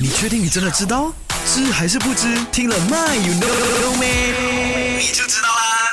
你确定你真的知道？知还是不知？听了 My you Know Me，？你就知道啦。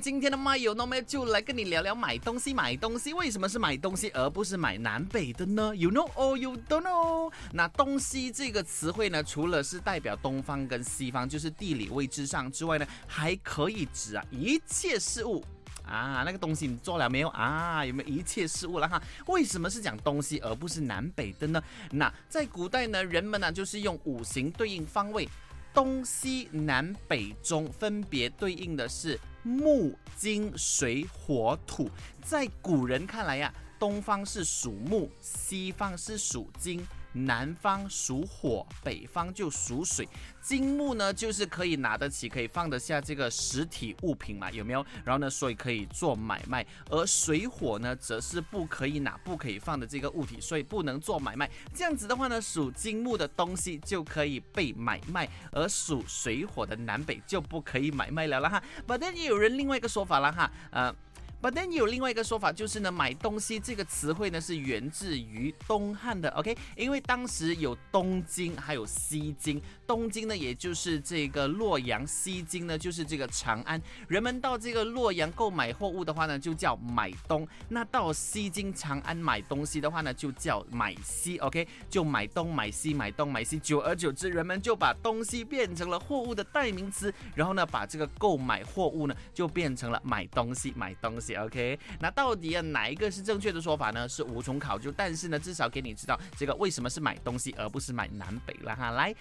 今天的 My You Know Me 就来跟你聊聊买东西。买东西为什么是买东西，而不是买南北的呢？You know or you don't know？那东西这个词汇呢，除了是代表东方跟西方，就是地理位置上之外呢，还可以指啊一切事物。啊，那个东西你做了没有啊？有没有一切事物了哈？为什么是讲东西而不是南北的呢？那在古代呢，人们呢就是用五行对应方位，东西南北中分别对应的是木、金、水、火、土。在古人看来呀，东方是属木，西方是属金。南方属火，北方就属水。金木呢，就是可以拿得起，可以放得下这个实体物品嘛，有没有？然后呢，所以可以做买卖。而水火呢，则是不可以拿、不可以放的这个物体，所以不能做买卖。这样子的话呢，属金木的东西就可以被买卖，而属水火的南北就不可以买卖了了哈。But then 也有人另外一个说法了哈，呃。But then 有另外一个说法，就是呢，买东西这个词汇呢是源自于东汉的，OK？因为当时有东京，还有西京。东京呢，也就是这个洛阳；西京呢，就是这个长安。人们到这个洛阳购买货物的话呢，就叫买东；那到西京、长安买东西的话呢，就叫买西，OK？就买东买西，买东买西。久而久之，人们就把东西变成了货物的代名词，然后呢，把这个购买货物呢，就变成了买东西，买东西。OK，那到底啊哪一个是正确的说法呢？是无从考究，但是呢，至少给你知道这个为什么是买东西而不是买南北了哈。来，